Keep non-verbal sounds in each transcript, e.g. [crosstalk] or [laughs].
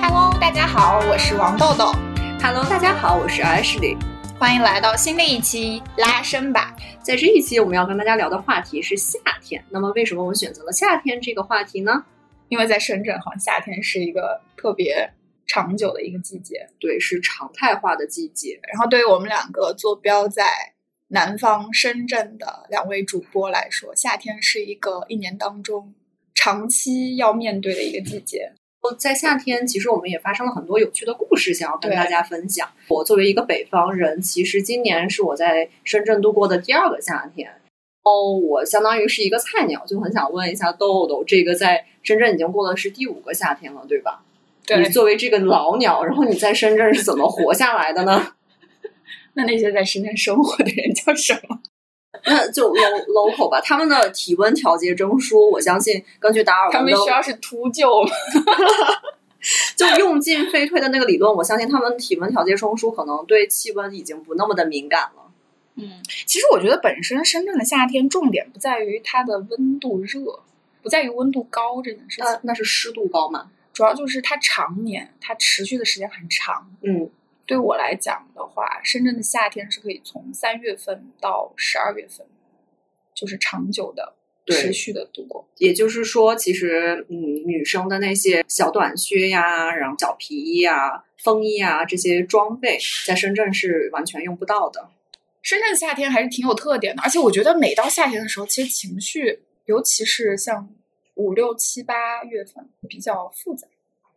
Hello，大家好，我是王豆豆。Hello，大家好，我是 Ashley。欢迎来到新的一期拉伸吧。在这一期，我们要跟大家聊的话题是夏天。那么，为什么我们选择了夏天这个话题呢？因为在深圳，好像夏天是一个特别长久的一个季节。对，是常态化的季节。然后，对于我们两个坐标在南方深圳的两位主播来说，夏天是一个一年当中长期要面对的一个季节。在夏天，其实我们也发生了很多有趣的故事，想要跟大家分享。我作为一个北方人，其实今年是我在深圳度过的第二个夏天。哦，我相当于是一个菜鸟，就很想问一下豆豆，这个在深圳已经过的是第五个夏天了，对吧？对你作为这个老鸟，然后你在深圳是怎么活下来的呢？[laughs] 那那些在深圳生活的人叫什么？那 [laughs] 就 low local 吧，他们的体温调节中枢，我相信根据达尔文的，他们需要是秃鹫吗？[laughs] 就用进废退的那个理论，我相信他们体温调节中枢可能对气温已经不那么的敏感了。嗯，其实我觉得本身深圳的夏天重点不在于它的温度热，不在于温度高这件事情，那那是湿度高嘛？主要就是它常年，它持续的时间很长。嗯，对我来讲的话，深圳的夏天是可以从三月份到十二月份，就是长久的、对持续的度过。也就是说，其实嗯，女生的那些小短靴呀，然后小皮衣啊、风衣啊这些装备，在深圳是完全用不到的。深圳夏天还是挺有特点的，而且我觉得每到夏天的时候，其实情绪，尤其是像五六七八月份比较复杂，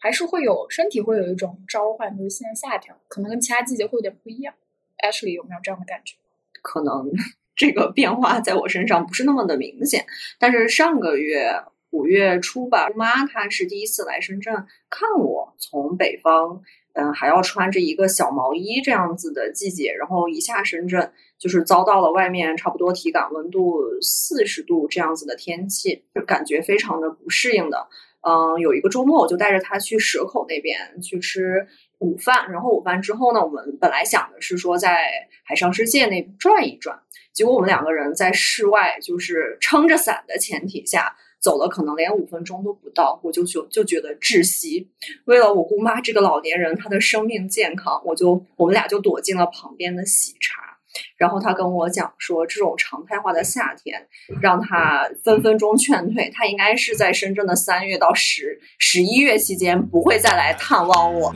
还是会有身体会有一种召唤，就是现在夏天，可能跟其他季节会有点不一样。Ashley 有没有这样的感觉？可能这个变化在我身上不是那么的明显，但是上个月五月初吧，姑妈她是第一次来深圳看我，从北方，嗯，还要穿着一个小毛衣这样子的季节，然后一下深圳就是遭到了外面差不多体感温度四十度这样子的天气，就感觉非常的不适应的。嗯，有一个周末我就带着他去蛇口那边去吃午饭，然后午饭之后呢，我们本来想的是说在海上世界那转一转。结果我们两个人在室外，就是撑着伞的前提下走了，可能连五分钟都不到，我就就就觉得窒息。为了我姑妈这个老年人她的生命健康，我就我们俩就躲进了旁边的喜茶。然后他跟我讲说，这种常态化的夏天让他分分钟劝退，他应该是在深圳的三月到十十一月期间不会再来探望我。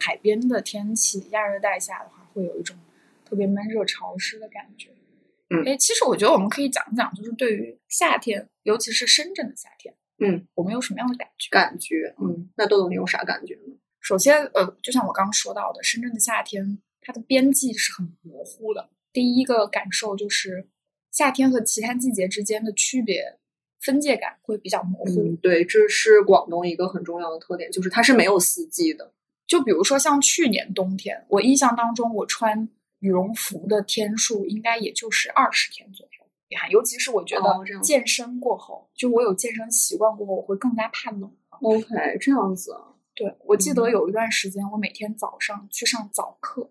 海边的天气，亚热带下的话，会有一种特别闷热潮湿的感觉。嗯哎，其实我觉得我们可以讲讲，就是对于夏天，尤其是深圳的夏天，嗯，我们有什么样的感觉？感觉，嗯，那豆豆你有啥感觉呢？首先，呃，就像我刚刚说到的，深圳的夏天，它的边际是很模糊的。第一个感受就是，夏天和其他季节之间的区别分界感会比较模糊。嗯，对，这是广东一个很重要的特点，就是它是没有四季的。就比如说像去年冬天，我印象当中，我穿羽绒服的天数应该也就是二十天左右。你看，尤其是我觉得健身过后，就我有健身习惯过后，我会更加怕冷。OK，这样子啊，对，我记得嗯有一段时间，我每天早上去上早课，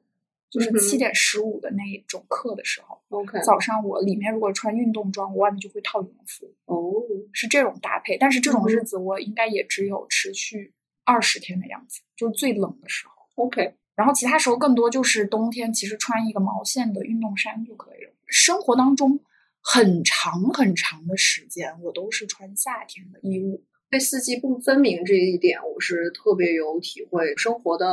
就是七点十五的那一种课的时候，OK，早上我里面如果穿运动装，我外面就会套羽绒服，哦，是这种搭配。但是这种嗯日子我应该也只有持续二十天的样子，就是最冷的时候。OK，然后其他时候更多就是冬天，其实穿一个毛线的运动衫就可以了。生活当中很长很长的时间，我都是穿夏天的衣物。对四季不分明这一点，我是特别有体会。生活的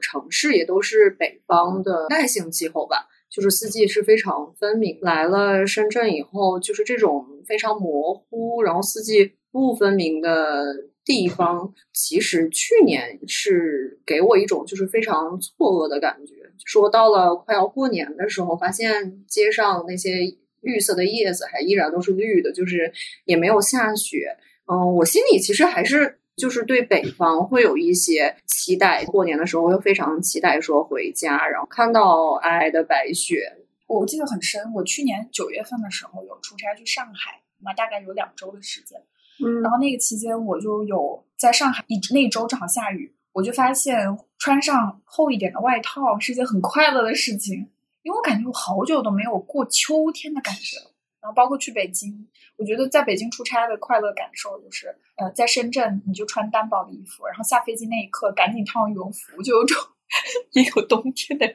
城市也都是北方的耐性气候吧，就是四季是非常分明。来了深圳以后，就是这种非常模糊，然后四季不分明的地方，其实去年是给我一种就是非常错愕的感觉。说到了快要过年的时候，发现街上那些绿色的叶子还依然都是绿的，就是也没有下雪。嗯，我心里其实还是就是对北方会有一些期待。过年的时候又非常期待说回家，然后看到皑皑的白雪。我记得很深，我去年九月份的时候有出差去上海，那大概有两周的时间。嗯然后那个期间我就有在上海一那一周正好下雨，我就发现穿上厚一点的外套是一件很快乐的事情，因为我感觉我好久都没有过秋天的感觉了。然后包括去北京，我觉得在北京出差的快乐感受就是，呃，在深圳你就穿单薄的衣服，然后下飞机那一刻赶紧套上羽绒服，就有种 [laughs] 也有冬天的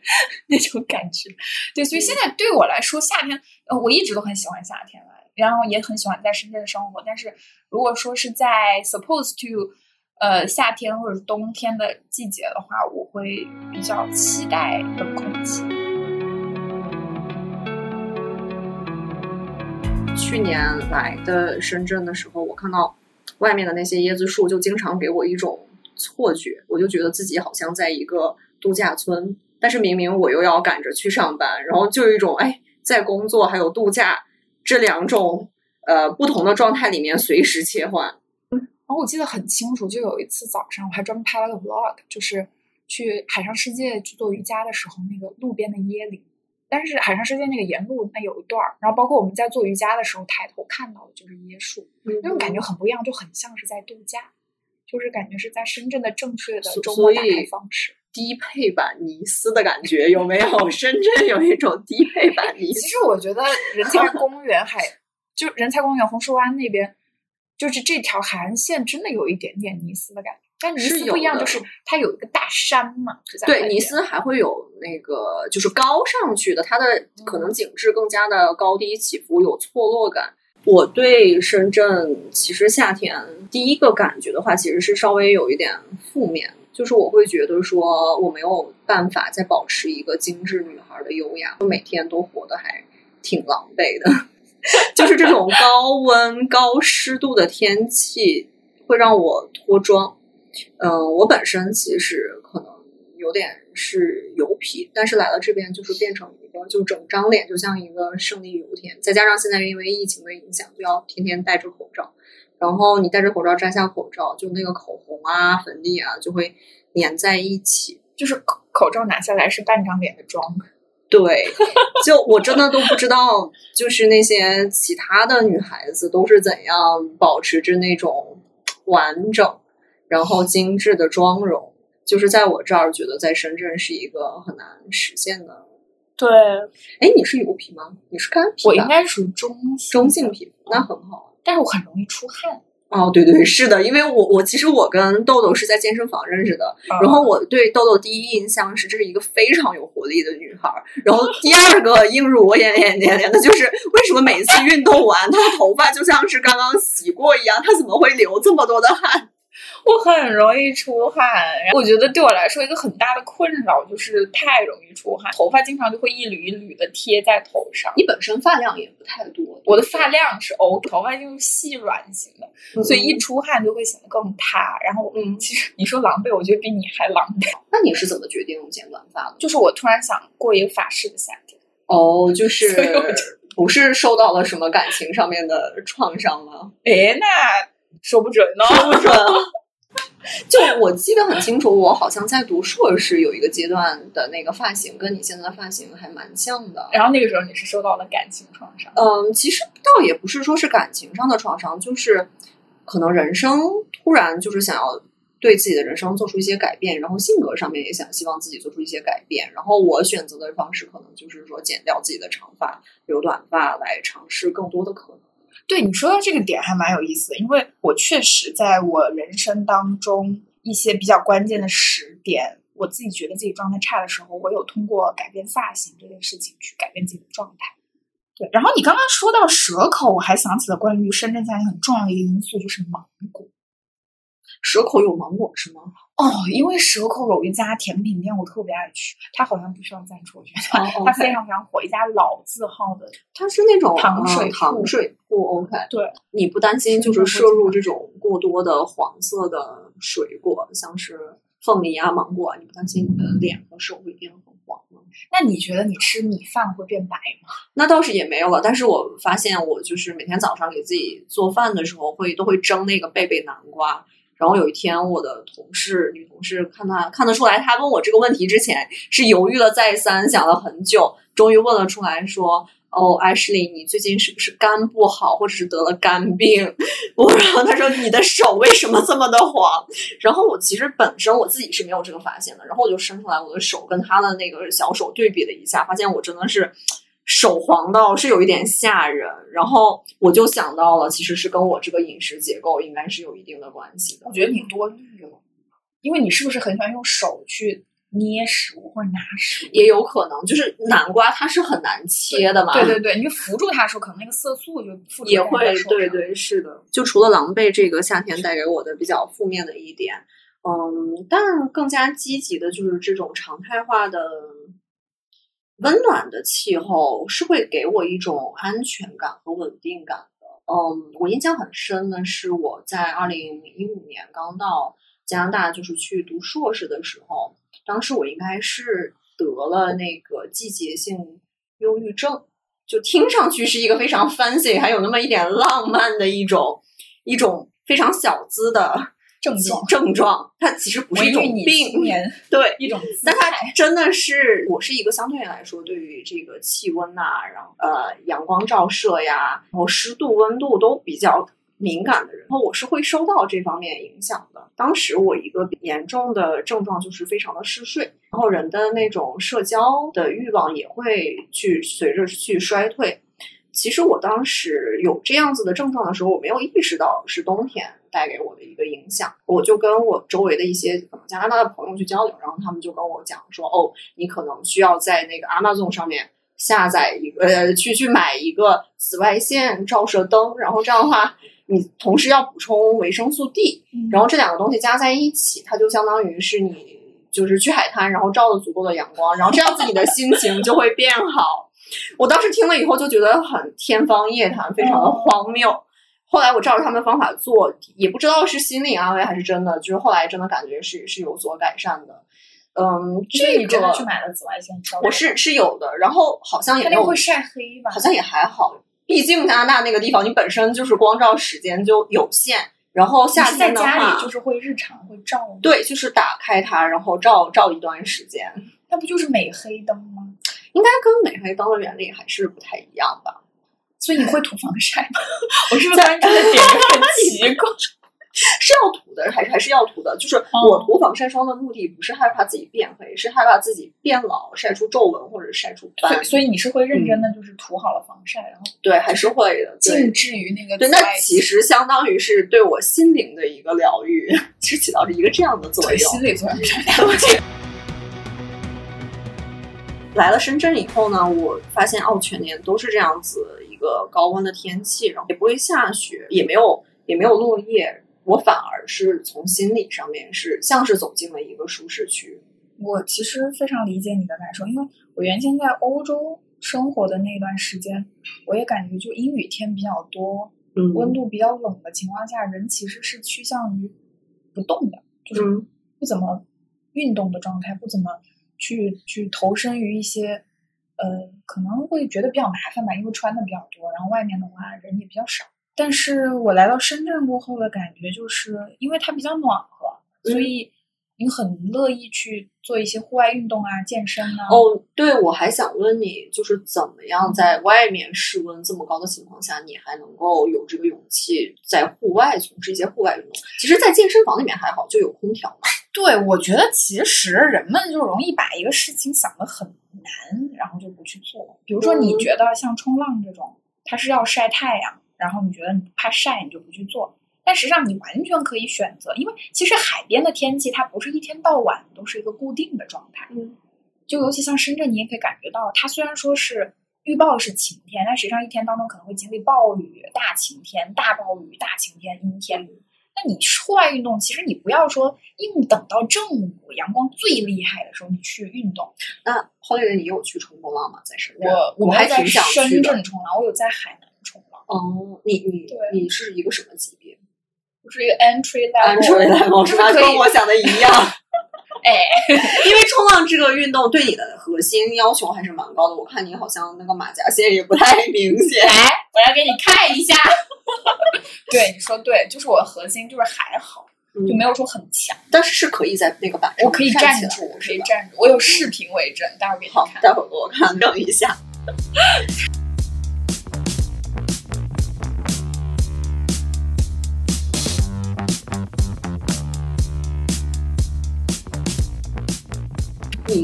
那种感觉。对，所以现在对我来说，夏天，呃，我一直都很喜欢夏天来，然后也很喜欢在深圳的生活。但是如果说是在 supposed to，呃，夏天或者冬天的季节的话，我会比较期待冷空气。去年来的深圳的时候，我看到外面的那些椰子树，就经常给我一种错觉，我就觉得自己好像在一个度假村，但是明明我又要赶着去上班，然后就有一种哎，在工作还有度假这两种呃不同的状态里面随时切换。嗯然后我记得很清楚，就有一次早上，我还专门拍了个 vlog，就是去海上世界去做瑜伽的时候，那个路边的椰林。但是海上世界那个沿路那有一段儿，然后包括我们在做瑜伽的时候抬头看到的就是椰树，那种感觉很不一样，就很像是在度假，就是感觉是在深圳的正确的周末打开方式。低配版尼斯的感觉有没有？[laughs] 深圳有一种低配版尼斯。其实我觉得人才 [laughs] 公园海就人才公园红树湾那边，就是这条海岸线真的有一点点尼斯的感觉。但尼斯不一样，就是它有一个大山嘛。对，尼斯还会有那个就是高上去的，它的可能景致更加的高低起伏，有错落感。我对深圳其实夏天第一个感觉的话，其实是稍微有一点负面，就是我会觉得说我没有办法再保持一个精致女孩的优雅，我每天都活得还挺狼狈的。[laughs] 就是这种高温高湿度的天气会让我脱妆。嗯，我本身其实可能有点是油皮，但是来了这边就是变成一个，就整张脸就像一个胜利油田。再加上现在因为疫情的影响，就要天天戴着口罩，然后你戴着口罩摘下口罩，就那个口红啊、粉底啊就会粘在一起，就是口口罩拿下来是半张脸的妆。[laughs] 对，就我真的都不知道，就是那些其他的女孩子都是怎样保持着那种完整。然后精致的妆容，就是在我这儿觉得在深圳是一个很难实现的。对，哎，你是油皮吗？你是干皮？我应该属于中中性皮肤，那很好。但是我很容易出汗。哦，对对，是的，因为我我其实我跟豆豆是在健身房认识的，然后我对豆豆第一印象是这是一个非常有活力的女孩，然后第二个映入我眼眼帘帘的就是为什么每一次运动完她的头发就像是刚刚洗过一样，她怎么会流这么多的汗？我很容易出汗，我觉得对我来说一个很大的困扰就是太容易出汗，头发经常就会一缕一缕的贴在头上。你本身发量也不太多，我的发量是 O，头发就是细软型的，所以一出汗就会显得更塌。然后，嗯，其实你说狼狈，我觉得比你还狼狈。那你是怎么决定剪短发的？就是我突然想过一个法式的夏天。哦，就是不是受到了什么感情上面的创伤吗？哎，那说不准呢，说不准。[laughs] 就我记得很清楚，我好像在读硕士有一个阶段的那个发型，跟你现在的发型还蛮像的。然后那个时候你是受到了感情创伤？嗯，其实倒也不是说是感情上的创伤，就是可能人生突然就是想要对自己的人生做出一些改变，然后性格上面也想希望自己做出一些改变。然后我选择的方式可能就是说剪掉自己的长发，留短发来尝试更多的可能。对你说的这个点还蛮有意思的，因为我确实在我人生当中一些比较关键的时点，我自己觉得自己状态差的时候，我有通过改变发型这件事情去改变自己的状态。对，然后你刚刚说到蛇口，我还想起了关于深圳夏天很重要的一个因素，就是芒果。蛇口有芒果是吗？哦，因为蛇口有一家甜品店，我特别爱去。它好像不需要赞助，我觉得它非常非常火，一家老字号的。它是那种糖水糖水铺，OK。对，你不担心就是摄入这种过多的黄色的水果，像是凤梨啊、芒果啊，你不担心你的脸和手会变很黄吗？那你觉得你吃米饭会变白吗？那倒是也没有了，但是我发现我就是每天早上给自己做饭的时候，会都会蒸那个贝贝南瓜。然后有一天，我的同事女同事看他看得出来，他问我这个问题之前是犹豫了再三，想了很久，终于问了出来，说：“哦，Ashley，你最近是不是肝不好，或者是得了肝病？” [laughs] 我然后他说：“你的手为什么这么的黄？”然后我其实本身我自己是没有这个发现的，然后我就伸出来我的手，跟他的那个小手对比了一下，发现我真的是。手黄到是有一点吓人。然后我就想到了，其实是跟我这个饮食结构应该是有一定的关系的。我觉得你多虑了，因为你是不是很喜欢用手去捏食物或者拿食物？也有可能，就是南瓜它是很难切的嘛。对对对，你就扶住它的时候，可能那个色素就附也会，对对，是的。就除了狼狈这个夏天带给我的比较负面的一点，嗯，但更加积极的就是这种常态化的温暖的气候是会给我一种安全感和稳定感的。嗯，我印象很深的是我在二零一五年刚到加拿大，就是去读硕士的时候，当时我应该是得了那个季节性忧郁症。就听上去是一个非常 [laughs] fancy，还有那么一点浪漫的一种一种非常小资的症状 [laughs] 症状，它其实不是一种病，对，一种但它。真的是，我是一个相对来说对于这个气温呐、然后呃阳光照射呀，然后湿度、温度都比较敏感的人，然后我是会受到这方面影响的。当时我一个严重的症状就是非常的嗜睡，然后人的那种社交的欲望也会去随着去衰退。其实我当时有这样子的症状的时候，我没有意识到是冬天带给我的一个影响。我就跟我周围的一些可能加拿大的朋友去交流，然后他们就跟我讲说，哦，你可能需要在那个 Amazon 上面下载一个，呃，去去买一个紫外线照射灯，然后这样的话，你同时要补充维生素 D，然后这两个东西加在一起，它就相当于是你就是去海滩，然后照了足够的阳光，然后这样子你的心情就会变好。我当时听了以后就觉得很天方夜谭，非常的荒谬。后来我照着他们的方法做，也不知道是心理安慰还是真的，就是后来真的感觉是是有所改善的。嗯，这所以你真的个去买了紫外线照？我是是有的，然后好像也没有会晒黑吧？好像也还好，毕竟加拿大那个地方，你本身就是光照时间就有限，然后夏天的话，家里就是会日常会照，对，就是打开它，然后照照一段时间，那不就是美黑灯吗？应该跟美黑灯的原理还是不太一样吧？所以你会涂防晒吗？[laughs] 我是不是突然觉得很奇怪？[laughs] 是要涂的，还是还是要涂的？就是我涂防晒霜的目的不是害怕自己变黑，是害怕自己变老，晒出皱纹或者晒出斑。所以所以你是会认真的就是涂好了防晒，然后对，还是会的。对静置于那个对，那其实相当于是对我心灵的一个疗愈，[laughs] 是起到了一个这样的作用。心理作用。来了深圳以后呢，我发现哦，全年都是这样子一个高温的天气，然后也不会下雪，也没有也没有落叶，我反而是从心理上面是像是走进了一个舒适区。我其实非常理解你的感受，因为我原先在欧洲生活的那段时间，我也感觉就阴雨天比较多，嗯温度比较冷的情况下，人其实是趋向于不动的，就是嗯不怎么运动的状态，不怎么去去投身于一些呃可能会觉得比较麻烦吧，因为穿的比较多，然后外面的话人也比较少。但是我来到深圳过后的感觉就是，因为它比较暖和，嗯所以你很乐意去做一些户外运动啊、健身啊。哦，对，我还想问你，就是怎么样在外面室温这么高的情况下，你还能够有这个勇气在户外从事一些户外运动？其实，在健身房里面还好，就有空调嘛。对，我觉得其实人们就容易把一个事情想得很难，就不去做。比如说，你嗯觉得像冲浪这种，它是要晒太阳，然后你觉得你怕晒，你就不去做。但实际上，你完全可以选择，因为其实海边的天气它不是一天到晚都是一个固定的状态。嗯，就尤其像深圳，你也可以感觉到，它虽然说是预报是晴天，但实际上一天当中可能会经历暴雨、大晴天、大暴雨、大晴天、阴天。那你户外运动，其实你不要说硬等到正午阳光最厉害的时候你去运动。那后来你有去冲过浪吗？在深圳？我我还在深。圳冲浪，我有在海南冲浪，哦，你你对你是一个什么级别？就是一个 entry 安 level。[laughs] 是跟我想的一样。[laughs] 哎，因为冲浪这个运动对你的核心要求还是蛮高的。我看你好像那个马甲线也不太明显。来，我来给你看一下。[laughs] 对，你说对，就是我核心就是还好，嗯就没有说很强。但是是可以在那个板上我可以站住，我可以站住，我有视频为证，待会儿给你，看。待会儿给我看等一下。[laughs]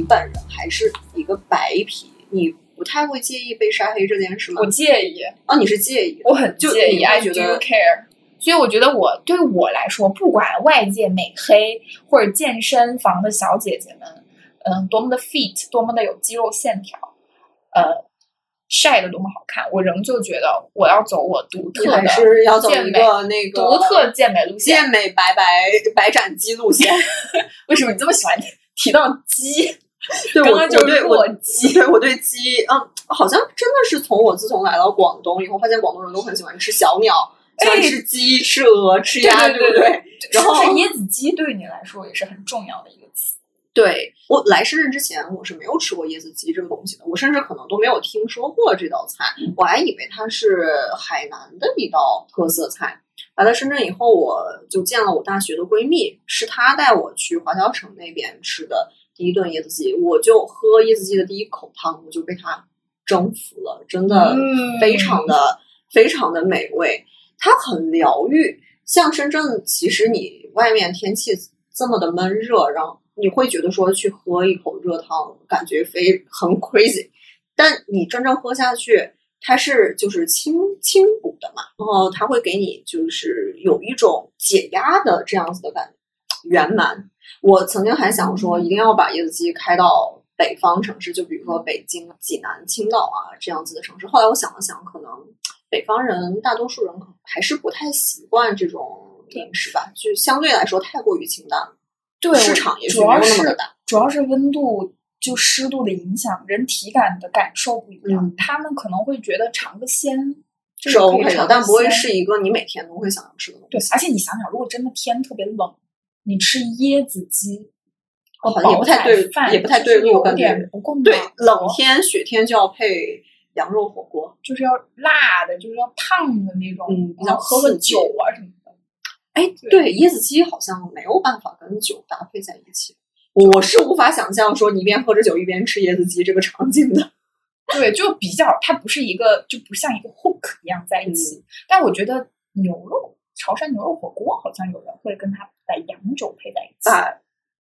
本人还是一个白皮，你不太会介意被晒黑这件事吗我？介意，啊，你是介意，我很介意，I do 得 care。所以我觉得我对我来说，不管外界美黑或者健身房的小姐姐们，嗯，多么的 fit，多么的有肌肉线条，呃，晒的多么好看，我仍旧觉得我要走我独特的是要走一个那个独特健美路线。健美白白白斩鸡路线。[laughs] 为什么你这么喜欢提到鸡？[laughs] 对我，刚刚就是我对我鸡对我对鸡，嗯，好像真的是从我自从来到广东以后，发现广东人都很喜欢吃小鸟，喜欢哎吃鸡、吃鹅、吃鸭，对对不对？[laughs] 然后是椰子鸡对你来说也是很重要的一个词？对我来深圳之前，我是没有吃过椰子鸡这个东西的，我甚至可能都没有听说过这道菜，我还以为它是海南的一道特色菜。来到深圳以后，我就见了我大学的闺蜜，是她带我去华侨城那边吃的第一顿椰子鸡，我就喝椰子鸡的第一口汤，我就被它征服了，真的嗯非常的、非常的美味，它很疗愈。像深圳，其实你外面天气这么的闷热，然后你会觉得说去喝一口热汤，感觉非很 crazy，但你真正喝下去，它是就是清清补的嘛，然后它会给你就是有一种解压的这样子的感觉，圆满。我曾经还想说，一定要把椰子鸡开到北方城市，就比如说北京、济南、青岛啊这样子的城市。后来我想了想，可能北方人大多数人可能还是不太习惯这种饮食吧，就相对来说太过于清淡了。对市场也许没有主要是。主要是温度就湿度的影响，人体感的感受不一样。嗯他们可能会觉得尝个鲜这是 OK 的，尝但不会是一个你每天都会想要吃的东西对。，而且你想想，如果真的天特别冷，你吃椰子鸡和好像也不太对饭也不太对路感觉点不够对，冷天雪天就要配羊肉火锅。就是要辣的，就是要烫的那种，嗯比较然后喝个酒啊什么的。哎，对，椰子鸡好像没有办法跟酒搭配在一起。我是无法想象说你一边喝着酒一边吃椰子鸡这个场景的。[laughs] 对，就比较，它不是一个，就不像一个 hook 一样在一起。但我觉得牛肉潮汕牛肉火锅好像有人会跟它把洋酒配在一起。把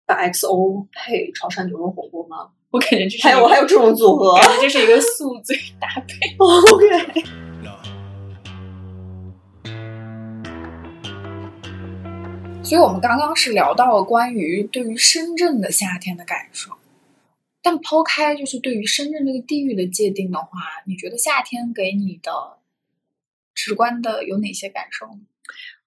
把 XO 配潮汕牛肉火锅吗？我感觉这是还有我还有这种组合感觉这是一个宿醉搭配。[laughs] OK，所以我们刚刚是聊到了关于对于深圳的夏天的感受，但抛开就是对于深圳这个地域的界定的话，你觉得夏天给你的直观的有哪些感受呢？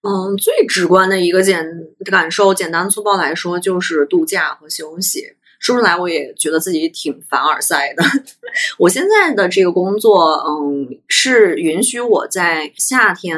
嗯，最直观的一个简感受，简单粗暴来说就是度假和休息。说出来我也觉得自己挺凡尔赛的。[laughs] 我现在的这个工作，嗯，是允许我在夏天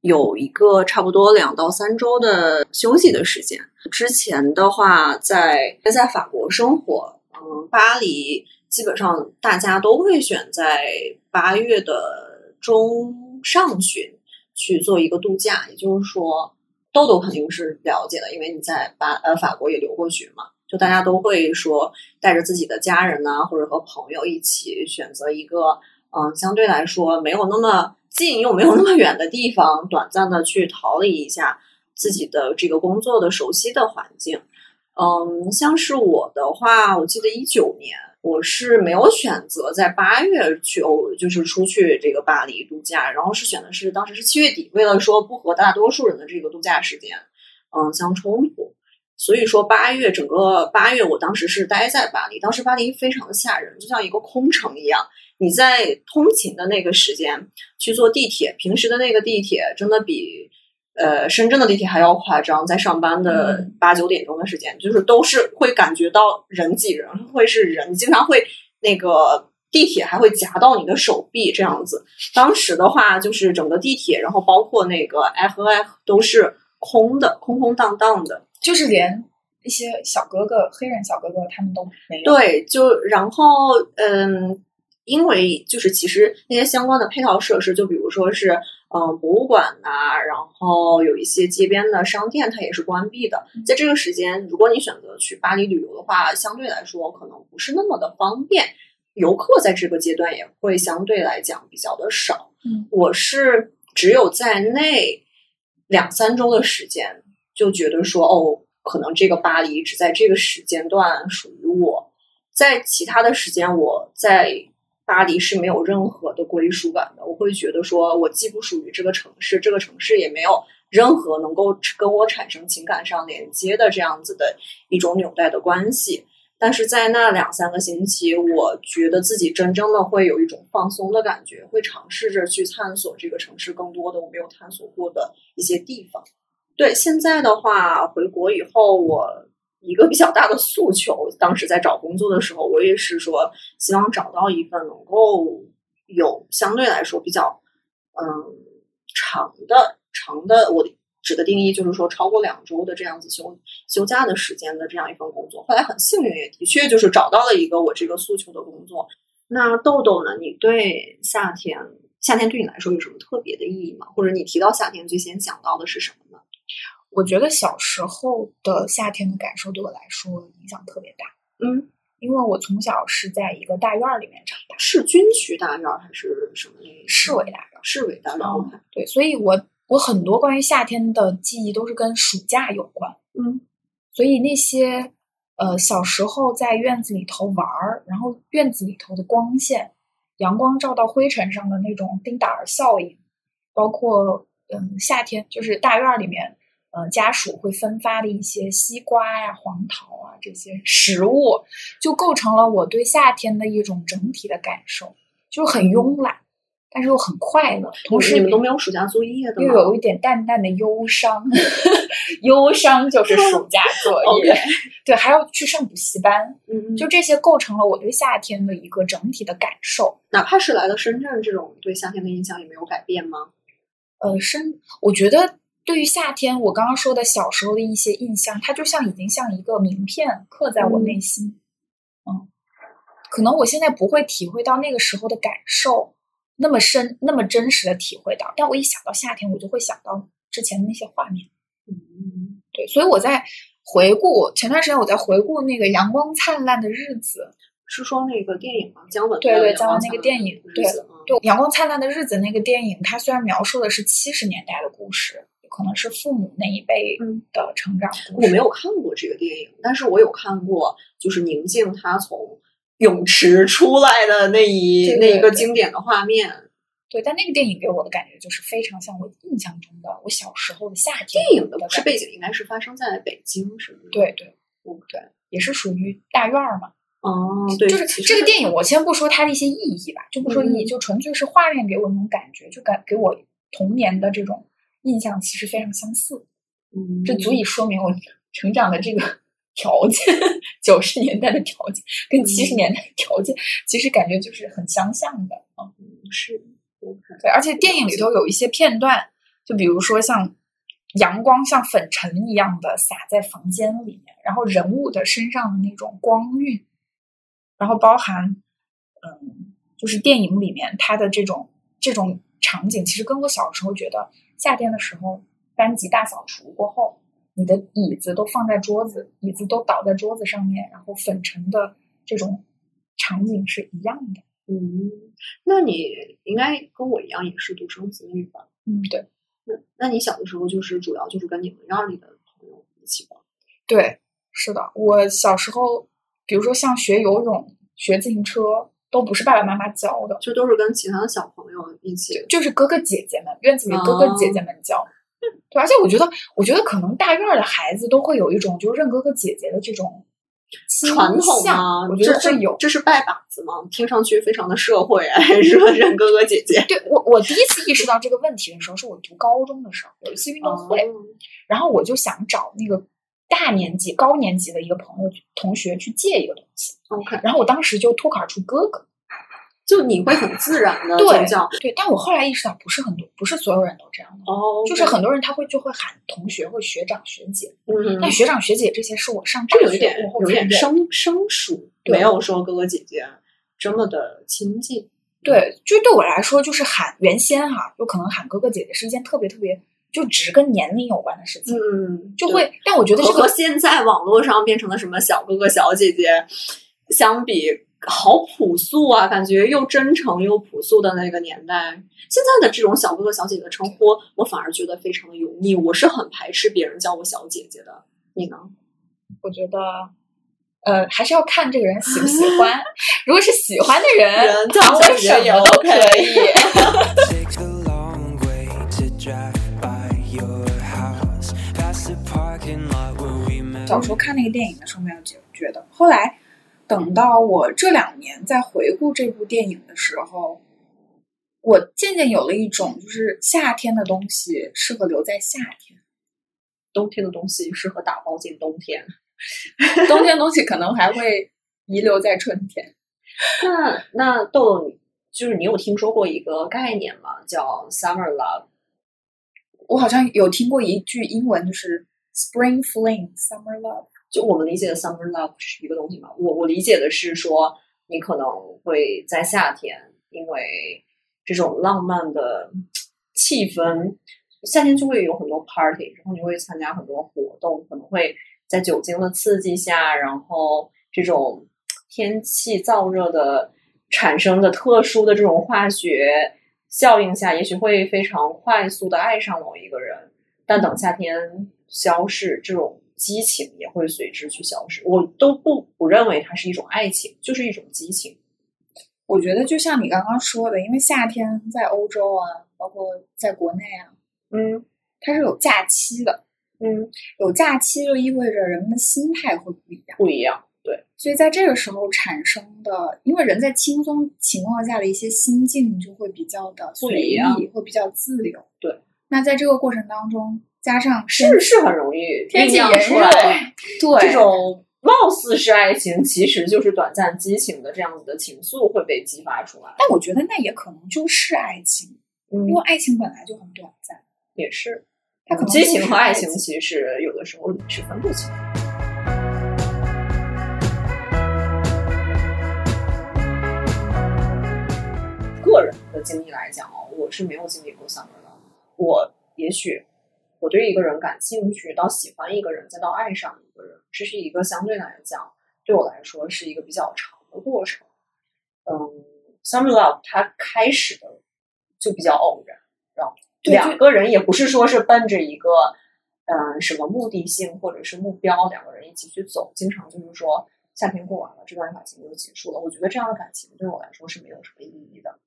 有一个差不多两到三周的休息的时间。之前的话在，在法国生活，嗯，巴黎基本上大家都会选在八月的中上旬去做一个度假，也就是说，豆豆肯定是了解的，因为你在巴呃法国也留过学嘛，就大家都会说带着自己的家人呐、或者和朋友一起选择一个嗯、相对来说没有那么近又没有那么远的地方，短暂的去逃离一下自己的这个工作的熟悉的环境。嗯，像是我的话，我记得一九年我是没有选择在八月去欧，就是出去这个巴黎度假，然后是选的是当时是七月底，为了说不和大多数人的这个度假时间，嗯，相冲突，所以说八月整个八月我当时是待在巴黎，当时巴黎非常的吓人，就像一个空城一样。你在通勤的那个时间去坐地铁，平时的那个地铁真的比呃深圳的地铁还要夸张，在上班的嗯八九点钟的时间，就是都是会感觉到人挤人，会是人，经常会那个地铁还会夹到你的手臂这样子。当时的话，就是整个地铁，然后包括那个 F F 都是空的，空空荡荡的。就是连一些小哥哥、黑人小哥哥他们都没有。对，就然后嗯，因为就是其实那些相关的配套设施，就比如说是嗯、呃博物馆呐、然后有一些街边的商店，它也是关闭的。在这个时间，如果你选择去巴黎旅游的话，相对来说可能不是那么的方便。游客在这个阶段也会相对来讲比较的少。嗯，我是只有在那两三周的时间，就觉得说，哦，可能这个巴黎只在这个时间段属于我，在其他的时间，我在巴黎是没有任何的归属感的。我会觉得说，我既不属于这个城市，这个城市也没有任何能够跟我产生情感上连接的这样子的一种纽带的关系。但是在那两三个星期，我觉得自己真正的会有一种放松的感觉，会尝试着去探索这个城市更多的我没有探索过的一些地方。对，现在的话，回国以后，我一个比较大的诉求，当时在找工作的时候，我也是说，希望找到一份能够有相对来说比较嗯长的长的我。指的定义就是说，超过两周的这样子休休假的时间的这样一份工作。后来很幸运，也的确就是找到了一个我这个诉求的工作。那豆豆呢？你对夏天，夏天对你来说有什么特别的意义吗？或者你提到夏天最先想到的是什么呢？我觉得小时候的夏天的感受对我来说影响特别大。嗯，因为我从小是在一个大院里面长大，是军区大院还是什么？市委大院，市委大院。对，所以我。我很多关于夏天的记忆都是跟暑假有关，嗯，所以那些呃小时候在院子里头玩儿，然后院子里头的光线，阳光照到灰尘上的那种丁达尔效应，包括嗯夏天就是大院里面，呃家属会分发的一些西瓜呀、黄桃啊这些食物，就构成了我对夏天的一种整体的感受，就很慵懒。但是又很快乐，同时你们都没有暑假作业的，又有一点淡淡的忧伤，[laughs] 忧伤就是暑假作业，[laughs] 对，还要去上补习班，嗯，就这些构成了我对夏天的一个整体的感受。哪怕是来到深圳，这种对夏天的印象也没有改变吗？呃，深，我觉得对于夏天，我刚刚说的小时候的一些印象，它就像已经像一个名片刻在我内心，嗯，可能我现在不会体会到那个时候的感受。那么深，那么真实的体会到，但我一想到夏天，我就会想到之前的那些画面。嗯，对，所以我在回顾前段时间，我在回顾那个《阳光灿烂的日子》，是说那个电影吗？姜文对对，姜文那个电影，对对，《阳光灿烂的日子》那个电影，它虽然描述的是七十年代的故事，可能是父母那一辈的成长故事。我没有看过这个电影，但是我有看过，就是宁静她从。泳池出来的那一那一个经典的画面，对，但那个电影给我的感觉就是非常像我印象中的我小时候的夏天。电影的是背景应该是发生在北京，是吗？对对，嗯对，也是属于大院儿嘛。哦，对，就是这个电影，我先不说它的一些意义吧，就不说意义，就纯粹是画面给我那种感觉，就感给我童年的这种印象其实非常相似。嗯，这足以说明我成长的这个。[laughs] 条件，九十年代的条件跟七十年代的条件，其实感觉就是很相像的啊。是，对，而且电影里头有一些片段，就比如说像阳光像粉尘一样的洒在房间里面，然后人物的身上的那种光晕，然后包含，嗯，就是电影里面它的这种这种场景，其实跟我小时候觉得夏天的时候班级大扫除过后。你的椅子都放在桌子，椅子都倒在桌子上面，然后粉尘的这种场景是一样的。嗯，那你应该跟我一样也是独生子女吧？嗯，对。那那你小的时候就是主要就是跟你们院里的朋友一起玩？对，是的。我小时候，比如说像学游泳、学自行车，都不是爸爸妈妈教的，就都是跟其他的小朋友一起，就是哥哥姐姐们，院子里哥哥姐姐们教。对，而且我觉得，我觉得可能大院的孩子都会有一种就认哥哥姐姐的这种传统啊？我觉得会有，这是拜把子吗？听上去非常的社会，还是认哥哥姐姐？对我，我第一次意识到这个问题的时候，是我读高中的时候，有一次运动会，然后我就想找那个大年级、高年级的一个朋友同学去借一个东西。OK，然后我当时就脱口而出哥哥。就你会很自然的叫。对，但我后来意识到不是很多，不是所有人都这样的。哦，就是很多人他会就会喊同学或学长学姐，嗯，但学长学姐这些是我上大学有点有点生生疏，没有说哥哥姐姐这么的亲近。对，就对我来说，就是喊原先哈，就可能喊哥哥姐姐是一件特别特别就只跟年龄有关的事情，嗯，就会，但我觉得和现在网络上变成了什么小哥哥小姐姐相比。好朴素啊，感觉又真诚又朴素的那个年代。现在的这种小哥哥小姐姐的称呼，我反而觉得非常的油腻。我是很排斥别人叫我小姐姐的。你呢？我觉得呃，还是要看这个人喜不喜欢。[laughs] 如果是喜欢的人，人谈我什么都可以。[laughs] 小时候看那个电影的时候没有觉觉得，后来等到我这两年在回顾这部电影的时候，我渐渐有了一种就是夏天的东西适合留在夏天，冬天的东西适合打包进冬天。[laughs] 冬天的东西可能还会遗留在春天。[laughs] 那那豆豆，你就是你有听说过一个概念吗？叫 summer love。我好像有听过一句英文，就是 “spring fling, summer love”。就我们理解的 summer love 是一个东西吗？我我理解的是说，你可能会在夏天，因为这种浪漫的气氛，夏天就会有很多 party，然后你会参加很多活动，可能会在酒精的刺激下，然后这种天气燥热的产生的特殊的这种化学效应下，也许会非常快速的爱上某一个人，但等夏天消逝，这种激情也会随之去消失。我都不不认为它是一种爱情，就是一种激情。我觉得就像你刚刚说的，因为夏天在欧洲啊，包括在国内啊，嗯它是有假期的。嗯，有假期就意味着人们的心态会不一样，不一样。对，所以在这个时候产生的，因为人在轻松情况下的一些心境就会比较的随意，会比较自由。对，那在这个过程当中，加上是是很容易天气炎热酿出来，对这种貌似是爱情，其实就是短暂激情的这样子的情愫会被激发出来。但我觉得那也可能就是爱情，嗯因为爱情本来就很短暂，也是，它可能激情和爱情其实有的时候是分不清。个人的经历来讲哦，我是没有经历过 summer love。我也许我对一个人感兴趣，到喜欢一个人，再到爱上一个人，这是一个相对来讲对我来说是一个比较长的过程。嗯，summer love 它开始的就比较偶然，然后两个人也不是说是奔着一个嗯什么目的性或者是目标，两个人一起去走，经常就是说夏天过完了，这段感情就结束了。我觉得这样的感情对我来说是没有什么意义的。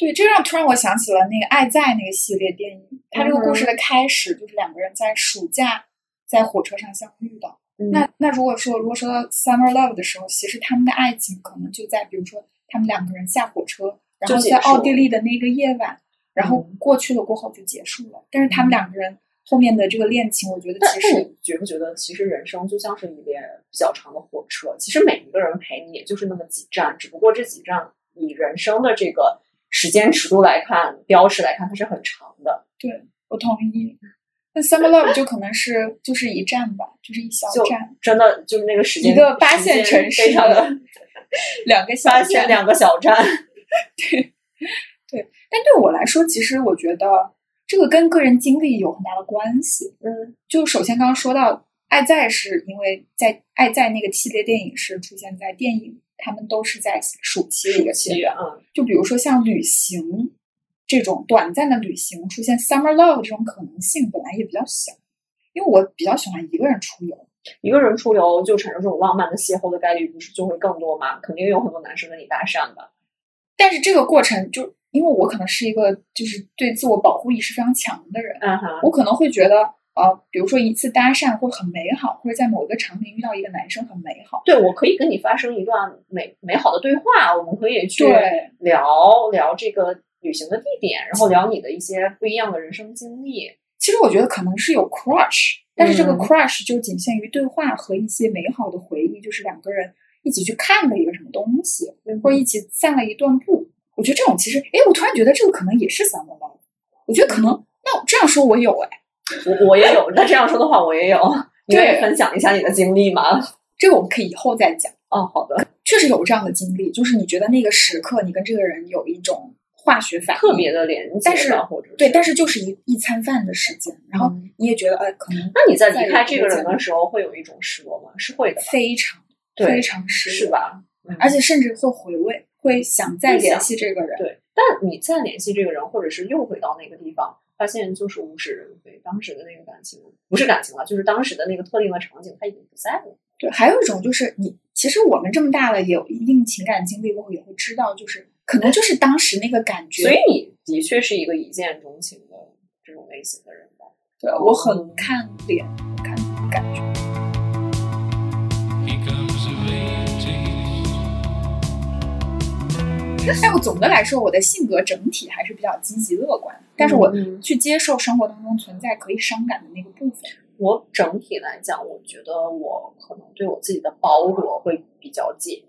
对，这让突然我想起了那个《爱在》那个系列电影，它这个故嗯事的开始就是两个人在暑假在火车上相遇的。嗯那那如果说如果说到 summer love 的时候，其实他们的爱情可能就在比如说他们两个人下火车，然后在奥地利的那个夜晚，然后嗯过去了过后就结束了。但是他们两个人后面的这个恋情，我觉得其实你觉不觉得，其实人生就像是一列比较长的火车，其实每一个人陪你也就是那么几站，只不过这几站你人生的这个时间尺度来看，标尺来看，它是很长的。对我同意。那 summer love 就可能是就是一站吧，就是一小站，真的就是那个时间，一个八线城市的的两个小八线站。两个小站。对对但对我来说，其实我觉得这个跟个人经历有很大的关系。嗯就首先刚刚说到《爱在》，是因为在《爱在》那个系列电影是出现在电影，他们都是在暑期的一个阶段。嗯，就比如说像旅行这种短暂的旅行，出现 summer love 这种可能性本来也比较小，因为我比较喜欢一个人出游。一个人出游就产生这种浪漫的邂逅的概率不是就会更多吗？肯定有很多男生跟你搭讪的。但是这个过程就因为我可能是一个就是对自我保护意识非常强的人，嗯哼，我可能会觉得，呃，比如说一次搭讪会很美好，或者在某一个场景遇到一个男生很美好。对我可以跟你发生一段美美好的对话，我们可以去聊聊这个旅行的地点，然后聊你的一些不一样的人生经历。其实我觉得可能是有 crush，但是这个嗯 crush 就仅限于对话和一些美好的回忆，就是两个人一起去看了一个什么东西，或者一起散了一段步。我觉得这种其实，哎，我突然觉得这个可能也是 summer love。我觉得可能，那我这样说我有哎，我我也有，那这样说的话，我也有。[laughs] 你愿意对分享一下你的经历吗？这个我们可以以后再讲。哦，好的，确实有这样的经历，就是你觉得那个时刻你跟这个人有一种化学反应，特别的连接，但是或者对，但是就是一一餐饭的时间，然后嗯你也觉得，哎，可能那你在再离开这个人的时候，会有一种失落吗？是会的，非常非常失落，是吧？嗯而且甚至会回味，会想再联系这个人。对，但你再联系这个人，或者是又回到那个地方，发现就是物是人非，当时的那个感情不是感情了，就是当时的那个特定的场景，他已经不在了。对，还有一种就是你，其实我们这么大了，也有一定情感经历过后，也会知道，就是可能就是当时那个感觉。所以你的确是一个一见钟情的这种类型的人吧？对我很看脸，看感觉。哎，我总的来说，我的性格整体还是比较积极乐观的，但是我嗯去接受生活当中存在可以伤感的那个部分。我整体来讲，我觉得我可能对我自己的包裹会比较紧。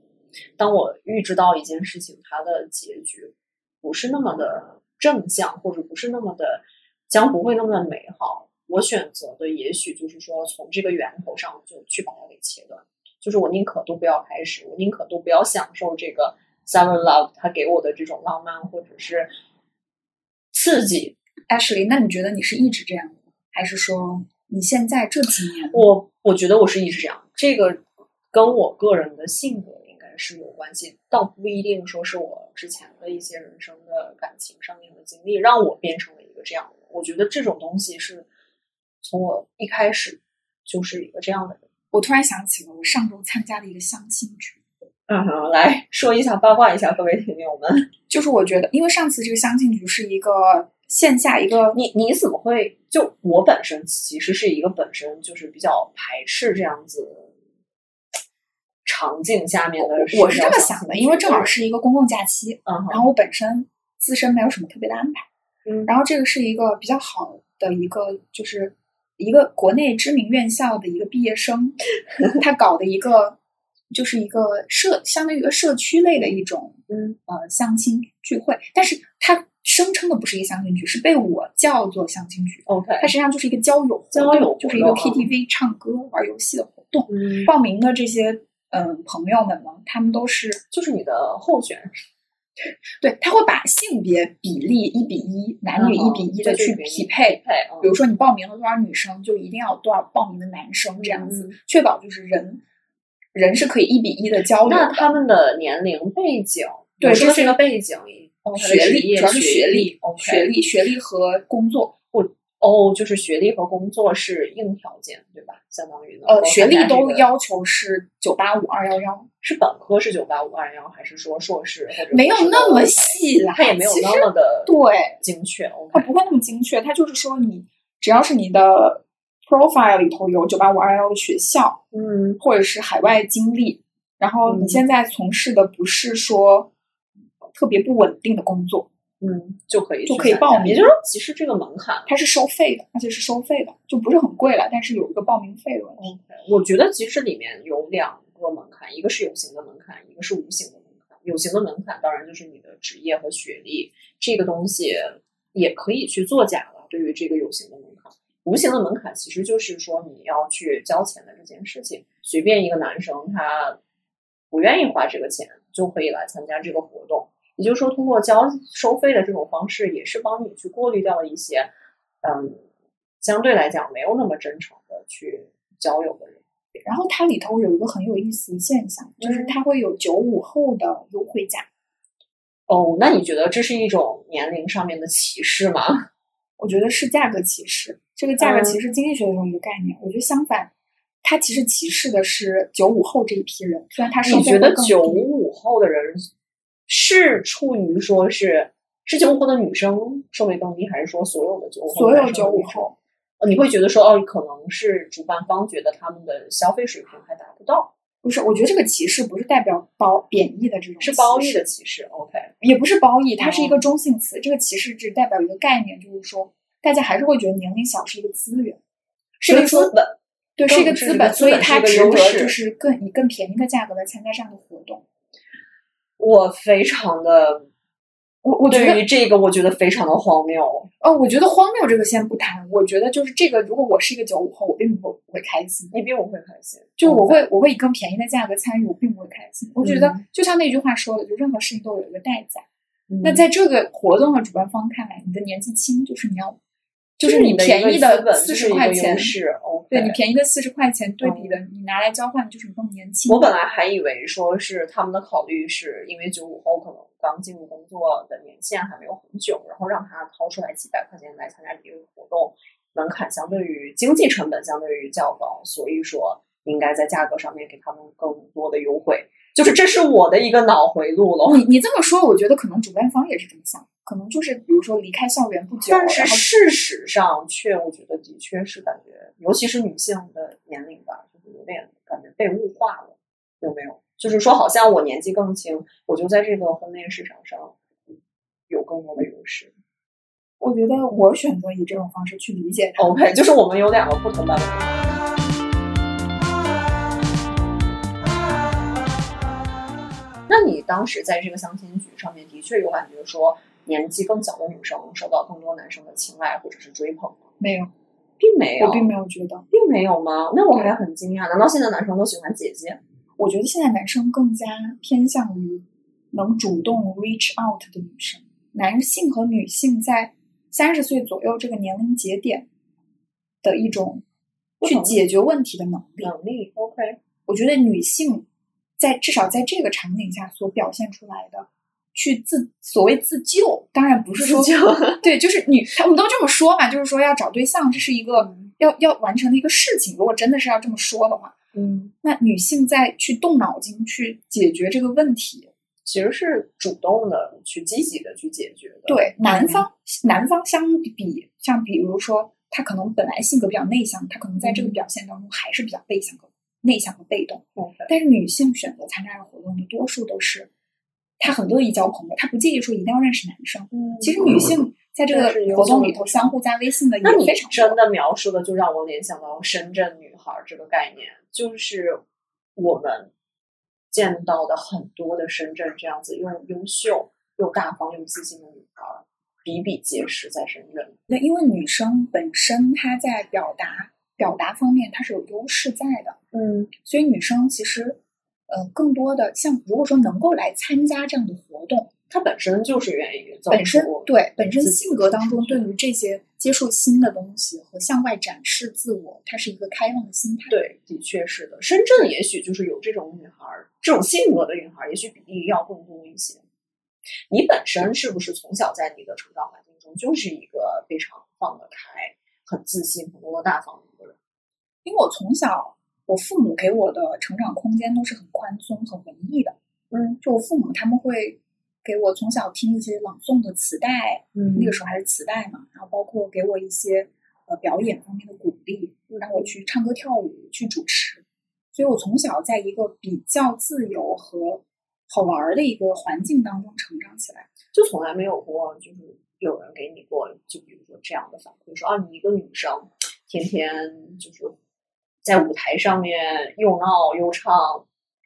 当我预知到一件事情它的结局不是那么的正向，或者不是那么的将不会那么的美好，我选择的也许就是说从这个源头上就去把它给切断。就是我宁可都不要开始，我宁可都不要享受这个 summer love 他给我的这种浪漫或者是刺激，Ashley，那你觉得你是一直这样的，还是说你现在这几年？我我觉得我是一直这样，这个跟我个人的性格应该是有关系，倒不一定说是我之前的一些人生的感情上面的经历让我变成了一个这样的人。我觉得这种东西是从我一开始就是一个这样的人。我突然想起了我上周参加的一个相亲局，嗯哼，来说一下八卦一下各位听友们，就是我觉得，因为上次这个相亲局是一个线下一个，你你怎么会就我本身其实是一个本身就是比较排斥这样子场景下面的我是这么想的，因为正好是一个公共假期，嗯然后我本身自身没有什么特别的安排，嗯。然后这个是一个比较好的一个，就是一个国内知名院校的一个毕业生，[laughs] 他搞的一个就是一个社，相当于一个社区类的一种嗯。呃相亲聚会，但是它声称的不是一个相亲局，是被我叫做相亲局，OK。它实际上就是一个交友交友就是一个 KTV 唱歌玩游戏的活动。嗯，报名的这些嗯朋友们呢，他们都是就是你的候选人。[laughs] 对，他会把性别比例一比一，男女嗯一比一的去对对对匹配。比如说你报名了多少女生，就一定要有多少报名的男生，这样子、嗯。确保就是人人是可以一比一的交流的。那他们的年龄背景，对这是我说这个背景，哦，学历主要是学历学历、学历和工作，哦，就是学历和工作是硬条件，对吧？相当于能呃，学历都要求是九八五、二幺幺，是本科是九八五二幺，还是说硕士或者没有那么细啦。它也没有那么的对，精确它不会那么精确，它就是说你只要是你的 profile 里头有九八五二幺的学校，嗯或者是海外经历，然后你嗯现在从事的不是说特别不稳定的工作，嗯就可以就可以报名也就是说，其实这个门槛它是收费的，而且是收费的，就不是很贵了，但是有一个报名费的问题。我觉得其实里面有两个门槛，一个是有形的门槛，一个是无形的门槛。有形的门槛当然就是你的职业和学历，这个东西也可以去作假了。对于这个有形的门槛，无形的门槛其实就是说你要去交钱的这件事情。随便一个男生他不愿意花这个钱，就可以来参加这个活动。也就是说，通过交收费的这种方式，也是帮你去过滤掉了一些，嗯，相对来讲没有那么真诚的去交友的人。然后它里头有一个很有意思的现象，就是嗯它会有九五后的优惠价。哦，那你觉得这是一种年龄上面的歧视吗？我觉得是价格歧视。这个价格嗯歧视经济学中一个概念，我觉得相反，它其实歧视的是九五后这一批人，虽然他是你觉得九低五后的人是处于说是是九五后的女生收费更低，还是说所有的九五后所有九五后，呃你会觉得说哦，可能是主办方觉得他们的消费水平还达不到，不是，我觉得这个歧视不是代表褒贬义的这种，是褒义的，歧视。OK，也不是褒义，它是一哦个中性词。这个歧视只代表一个概念，就是说大家还是会觉得年龄小是一个资源，是一个资本。对，是一个资本，所以它值得就是更以更便宜的价格来参加这样的活动。我非常的，我我觉得对于这个，我觉得非常的荒谬。哦，我觉得荒谬这个先不谈，我觉得就是这个，如果我是一个九五后，我并不不会开心。你并不会开心，就我会我会以更便宜的价格参与，我并不会开心。我觉得嗯就像那句话说的，就任何事情都有一个代价。嗯那在这个活动的主办方看来，你的年纪轻，就是你要就是你便宜的四十块钱，是对你便宜的四十块钱对比的，你拿来交换就是你更年轻。我本来还以为说是他们的考虑是因为九五后可能刚进入工作的年限还没有很久，然后让他掏出来几百块钱来参加这个活动，门槛相对于经济成本相对于较高，所以说应该在价格上面给他们更多的优惠。就是这是我的一个脑回路了。你你这么说，我觉得可能主办方也是这么想，可能就是比如说离开校园不久，但是事实上却我觉得的确是感觉，尤其是女性的年龄吧，就是有点感觉被物化了，有没有？就是说，好像我年纪更轻，我就在这个婚恋市场上有更多的优势。我觉得我选择以这种方式去理解。OK，就是我们有两个不同版那你当时在这个相亲局上面，的确有感觉说，年纪更小的女生受到更多男生的青睐或者是追捧吗？没有，并没有，我并没有觉得。并没有吗？那我还很惊讶，难道现在男生都喜欢姐姐？我觉得现在男生更加偏向于能主动 reach out 的女生。男性和女性在三十岁左右这个年龄节点的一种去解决问题的能力。能力 OK，我觉得女性在至少在这个场景下所表现出来的，去自所谓自救，当然不是说 [laughs] 对，就是女，我们都这么说嘛，就是说要找对象，这是一个要要完成的一个事情。如果真的是要这么说的话，嗯，那女性在去动脑筋去解决这个问题，其实是主动的去积极的去解决的。对男方男方相比，像比如说他可能本来性格比较内向，他可能在这个表现当中还是比较内向和内向和被动。但是女性选择参加的活动的多数都是，她很乐意交朋友，她不介意说一定要认识男生。嗯其实女性在这个活动里头相互加微信的那你也非常多。真的描述的就让我联想到深圳女孩儿这个概念，就是我们见到的很多的深圳这样子又优秀又大方又自信的女孩儿比比皆是，在深圳。那因为女生本身她在表达表达方面它是有优势在的，嗯所以女生其实呃更多的像如果说能够来参加这样的活动，她本身就是愿意走本身出对本身性格当中对于这些接触新的东西和向外展示自我，它是一个开放的心态。对，的确是的。深圳也许就是有这种女孩儿，这种性格的女孩儿，也许比例要更多一些。你本身是不是从小在你的成长环境中就是一个非常放得开、很自信、很落大方的？因为我从小，我父母给我的成长空间都是很宽松、很文艺的。嗯就我父母他们会给我从小听一些朗诵的磁带，嗯那个时候还是磁带嘛，然后包括给我一些呃表演方面的鼓励，让我去唱歌跳舞、去主持。所以我从小在一个比较自由和好玩儿的一个环境当中成长起来。就从来没有过，就是有人给你过，就比如说这样的反馈，说啊，你一个女生，天天就是在舞台上面又闹又唱，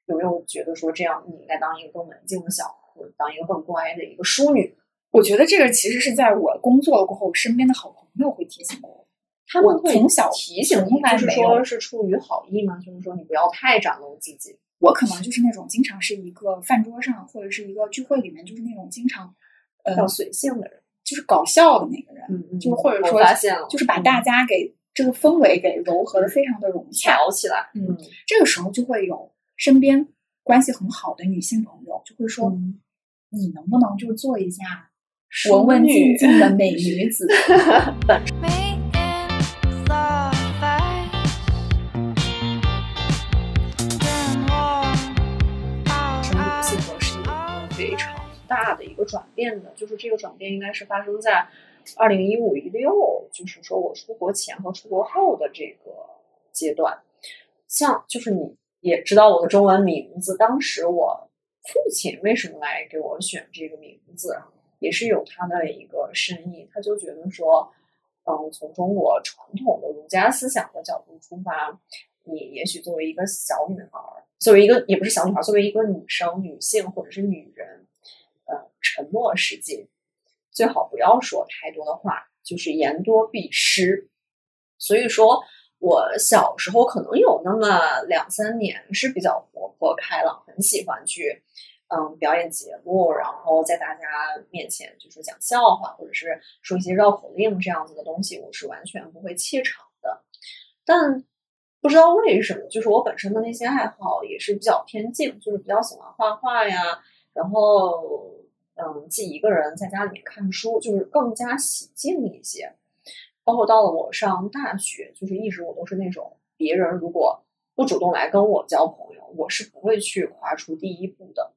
有没有觉得说这样你应该当一个更文静的小孩，或者当一个更乖的一个淑女？我觉得这个其实是在我工作了过后，身边的好朋友会提醒我。我他们会从小提醒你从，来就是说是出于好意吗？就是说你不要太展露自己。我可能就是那种经常是一个饭桌上或者是一个聚会里面，就是那种经常呃要随性的人，就是搞笑的那个人，嗯嗯就是或者说就是把大家给这个氛围给柔和的非常的融洽。挑起来，嗯，这个时候就会有身边关系很好的女性朋友就会说，嗯你能不能就做一下文文静静的美 [laughs] 女子理 out. 性格是一个非常大的一个转变的，就是这个转变应该是发生在二零一五一六，就是说我出国前和出国后的这个阶段。像就是你也知道我的中文名字，当时我父亲为什么来给我选这个名字，也是有他的一个深意，他就觉得说，嗯，从中国传统的儒家思想的角度出发，你也许作为一个小女孩，作为一个也不是小女孩，作为一个女生、女性或者是女人，呃，沉默是金，最好不要说太多的话，就是言多必失。所以说我小时候可能有那么两三年是比较活泼开朗，很喜欢去嗯表演节目，然后在大家面前就是讲笑话，或者是说一些绕口令这样子的东西，我是完全不会怯场的。但不知道为什么，就是我本身的那些爱好也是比较偏静，就是比较喜欢画画呀，然后嗯，自己一个人在家里面看书，就是更加喜静一些。包括到了我上大学，就是一直我都是那种别人如果不主动来跟我交朋友，我是不会去跨出第一步的。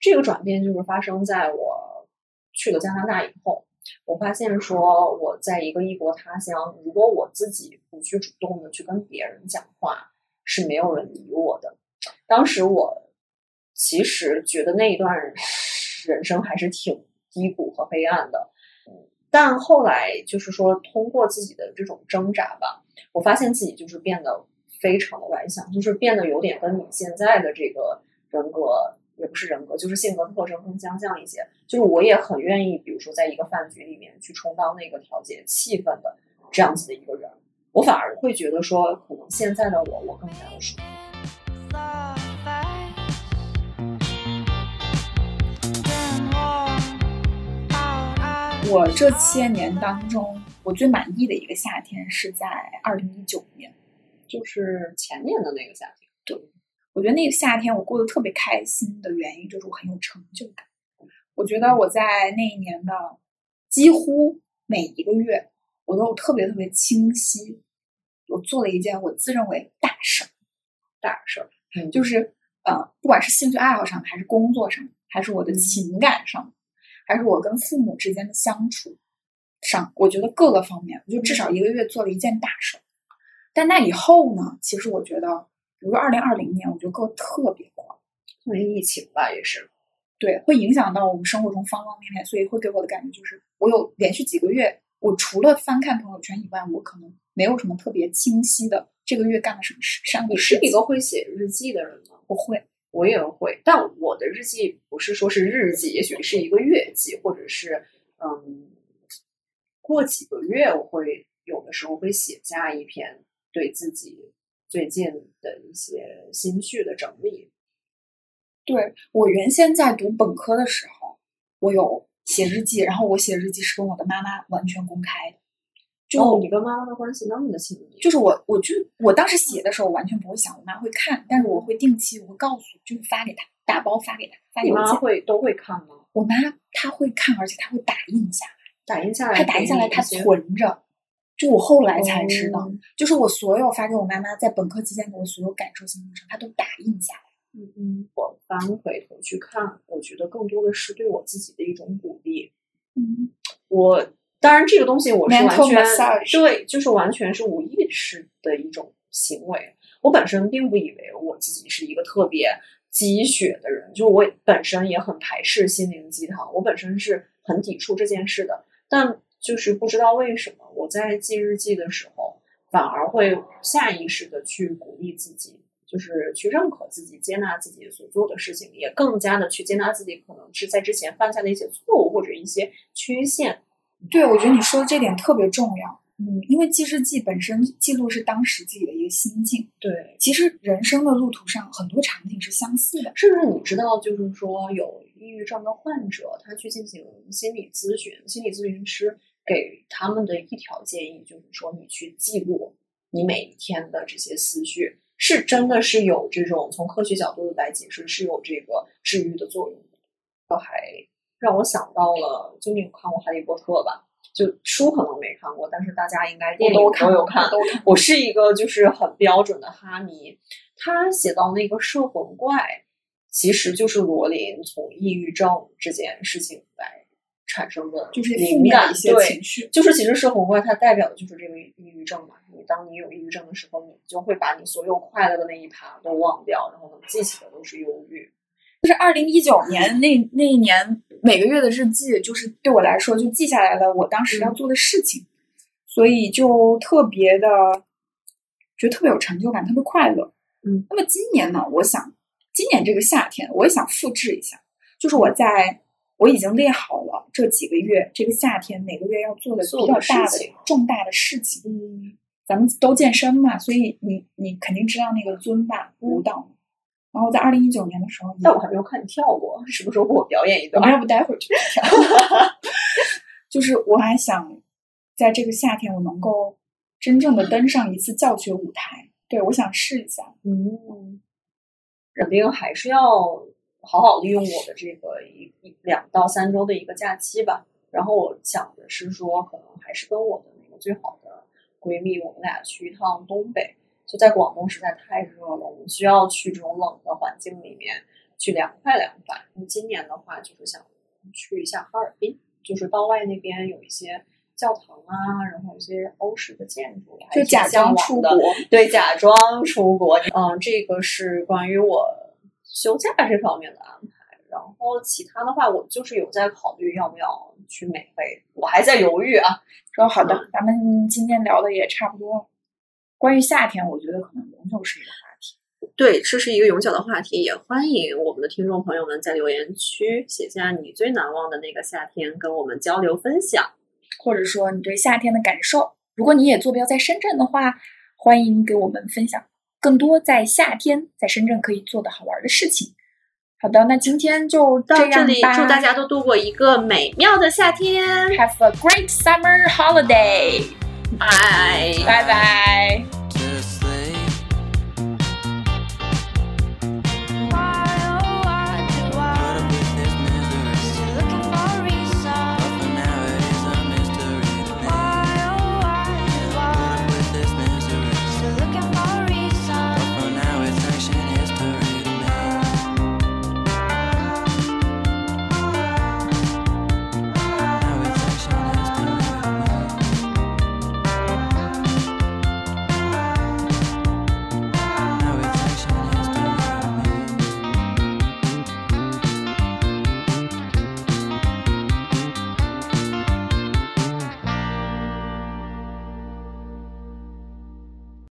这个转变就是发生在我去了加拿大以后，我发现说我在一个异国他乡，如果我自己不去主动的去跟别人讲话，是没有人理我的。当时我其实觉得那一段人生还是挺低谷和黑暗的，但后来就是说通过自己的这种挣扎吧，我发现自己就是变得非常的外向，就是变得有点跟你现在的这个人格。也不是人格，就是性格特征更相像一些。就是我也很愿意，比如说在一个饭局里面去充当那个调节气氛的这样子的一个人，我反而会觉得说，可能现在的我，我更加的舒服。我这些年当中，我最满意的一个夏天是在二零一九年，就是前年的那个夏天，对我觉得那个夏天我过得特别开心的原因就是我很有成就感。我觉得我在那一年的几乎每一个月，我都特别特别清晰，我做了一件我自认为大事儿，大事儿，嗯。就是呃，不管是兴趣爱好上的，还是工作上的，还是我的情感上的，还是我跟父母之间的相处上，我觉得各个方面，我就至少一个月做了一件大事儿。但那以后呢，其实我觉得。比如说二零二零年，我觉得过得特别快，因为疫情吧，也是。对，会影响到我们生活中方方面面，所以会给我的感觉就是，我有连续几个月，我除了翻看朋友圈以外，我可能没有什么特别清晰的这个月干了什么事。上你是一个会写日记的人吗？我会，我也会，但我的日记不是说是日记，也许是一个月记，或者是嗯，过几个月我会有的时候会写下一篇对自己。最近的一些心绪的整理，对我原先在读本科的时候，我有写日记，然后我写日记是跟我的妈妈完全公开的。就、哦，你跟妈妈的关系那么的亲密，就是我，我就我当时写的时候，完全不会想我妈会看，但是我会定期我会告诉，就是发给她，打包发给她，发你妈邮件。会都会看吗？我妈她会看，而且她会打印下来，打印下来，她打印下来，她存。着。就我后来才知道，哦就是我所有发给我妈妈在本科期间的我所有感受心路程，她都打印下来。嗯嗯，我翻回头去看，我觉得更多的是对我自己的一种鼓励。嗯，我当然这个东西我是完全对，就是完全是无意识的一种行为。我本身并不以为我自己是一个特别鸡血的人，就我本身也很排斥心灵鸡汤，我本身是很抵触这件事的。但就是不知道为什么，我在记日记的时候，反而会下意识的去鼓励自己，就是去认可自己、接纳自己所做的事情，也更加的去接纳自己可能是在之前犯下的一些错误或者一些缺陷。对，我觉得你说的这点特别重要。嗯，因为记日记本身记录是当时自己的一个心境。对，其实人生的路途上很多场景是相似的。甚至你知道，就是说有抑郁症的患者，他去进行心理咨询，心理咨询师给他们的一条建议就是说，你去记录你每一天的这些思绪，是真的是有这种从科学角度来解释是有这个治愈的作用的。还让我想到了，就你有看过《哈利波特》吧？就书可能没看过，但是大家应该电影都看有看。都看。我是一个就是很标准的哈迷，他写到那个摄魂怪，其实就是罗琳从抑郁症这件事情来产生的，就是负灵感面一些对，情绪。就是其实摄魂怪它代表的就是这个抑郁症嘛。你当你有抑郁症的时候，你就会把你所有快乐的那一趴都忘掉，然后能记起的都是忧郁。就是二零一九年那那一年每个月的日记，就是对我来说就记下来了我当时要做的事情，所以就特别的觉得特别有成就感，特别快乐。嗯，那么今年呢，我想今年这个夏天，我也想复制一下，就是我在我已经列好了这几个月这个夏天每个月要做的比较大的重大的事情。嗯咱们都健身嘛，所以你你肯定知道那个尊巴舞蹈嘛。然后在二零一九年的时候，但我还没有看你跳过，什么时候给我表演一段？要不待会儿去跳。[laughs] 就是我还想在这个夏天，我能够真正的登上一次教学舞台。对，我想试一下。嗯，肯定还是要好好利用我的这个一一两到三周的一个假期吧。然后我想的是说，可能还是跟我的那个最好的闺蜜，我们俩去一趟东北。就在广东实在太热了，我们需要去这种冷的环境里面去凉快凉快。那今年的话，就是想去一下哈尔滨，就是道外那边有一些教堂啊，然后一些欧式的建筑，还就挺假装出国，对，假装出国。嗯，这个是关于我休假这方面的安排。然后其他的话，我就是有在考虑要不要去美非，我还在犹豫啊。说好的，咱们今天聊的也差不多了。关于夏天，我觉得可能永久是一个话题。对，这是一个永久的话题，也欢迎我们的听众朋友们在留言区写下你最难忘的那个夏天，跟我们交流分享。或者说你对夏天的感受。如果你也坐标在深圳的话，欢迎给我们分享更多在夏天在深圳可以做的好玩的事情。好的，那今天就到这里，祝大家都度过一个美妙的夏天，have a great summer holiday。拜拜拜。